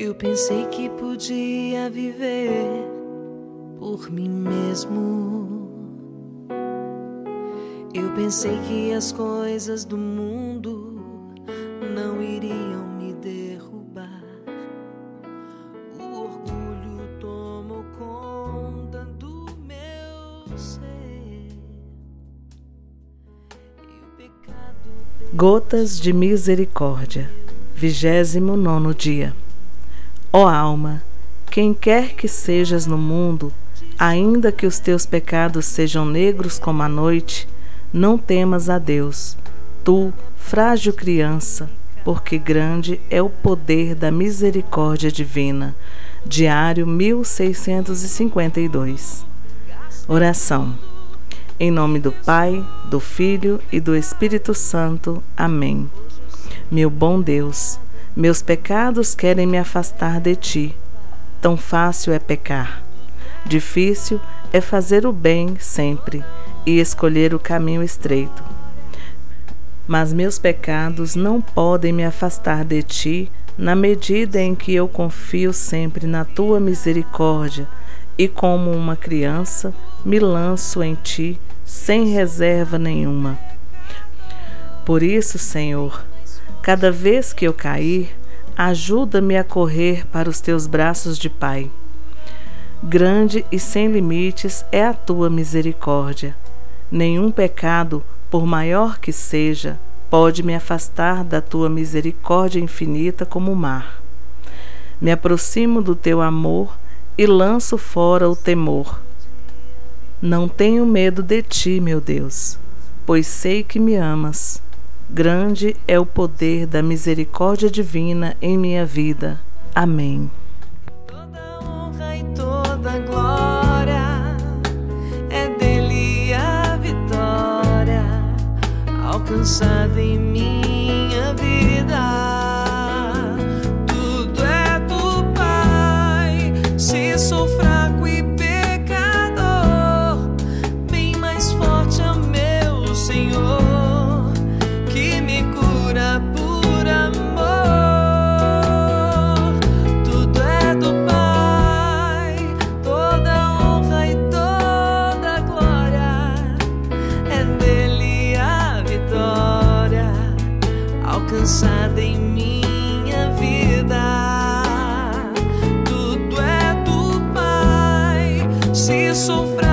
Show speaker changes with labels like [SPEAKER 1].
[SPEAKER 1] Eu pensei que podia viver por mim mesmo. Eu pensei que as coisas do mundo não iriam me derrubar. O orgulho tomou conta do meu ser. E o pecado.
[SPEAKER 2] Gotas de Misericórdia, 29 dia. Ó alma, quem quer que sejas no mundo, ainda que os teus pecados sejam negros como a noite, não temas a Deus, tu, frágil criança, porque grande é o poder da misericórdia divina. Diário 1652. Oração. Em nome do Pai, do Filho e do Espírito Santo. Amém. Meu bom Deus, meus pecados querem me afastar de ti. Tão fácil é pecar. Difícil é fazer o bem sempre e escolher o caminho estreito. Mas meus pecados não podem me afastar de ti na medida em que eu confio sempre na tua misericórdia e, como uma criança, me lanço em ti sem reserva nenhuma. Por isso, Senhor, Cada vez que eu cair, ajuda-me a correr para os teus braços de Pai. Grande e sem limites é a tua misericórdia. Nenhum pecado, por maior que seja, pode me afastar da tua misericórdia infinita como o mar. Me aproximo do teu amor e lanço fora o temor. Não tenho medo de ti, meu Deus, pois sei que me amas. Grande é o poder da misericórdia divina em minha vida. Amém.
[SPEAKER 1] Toda honra e toda glória é dele a vitória alcançada em sufre.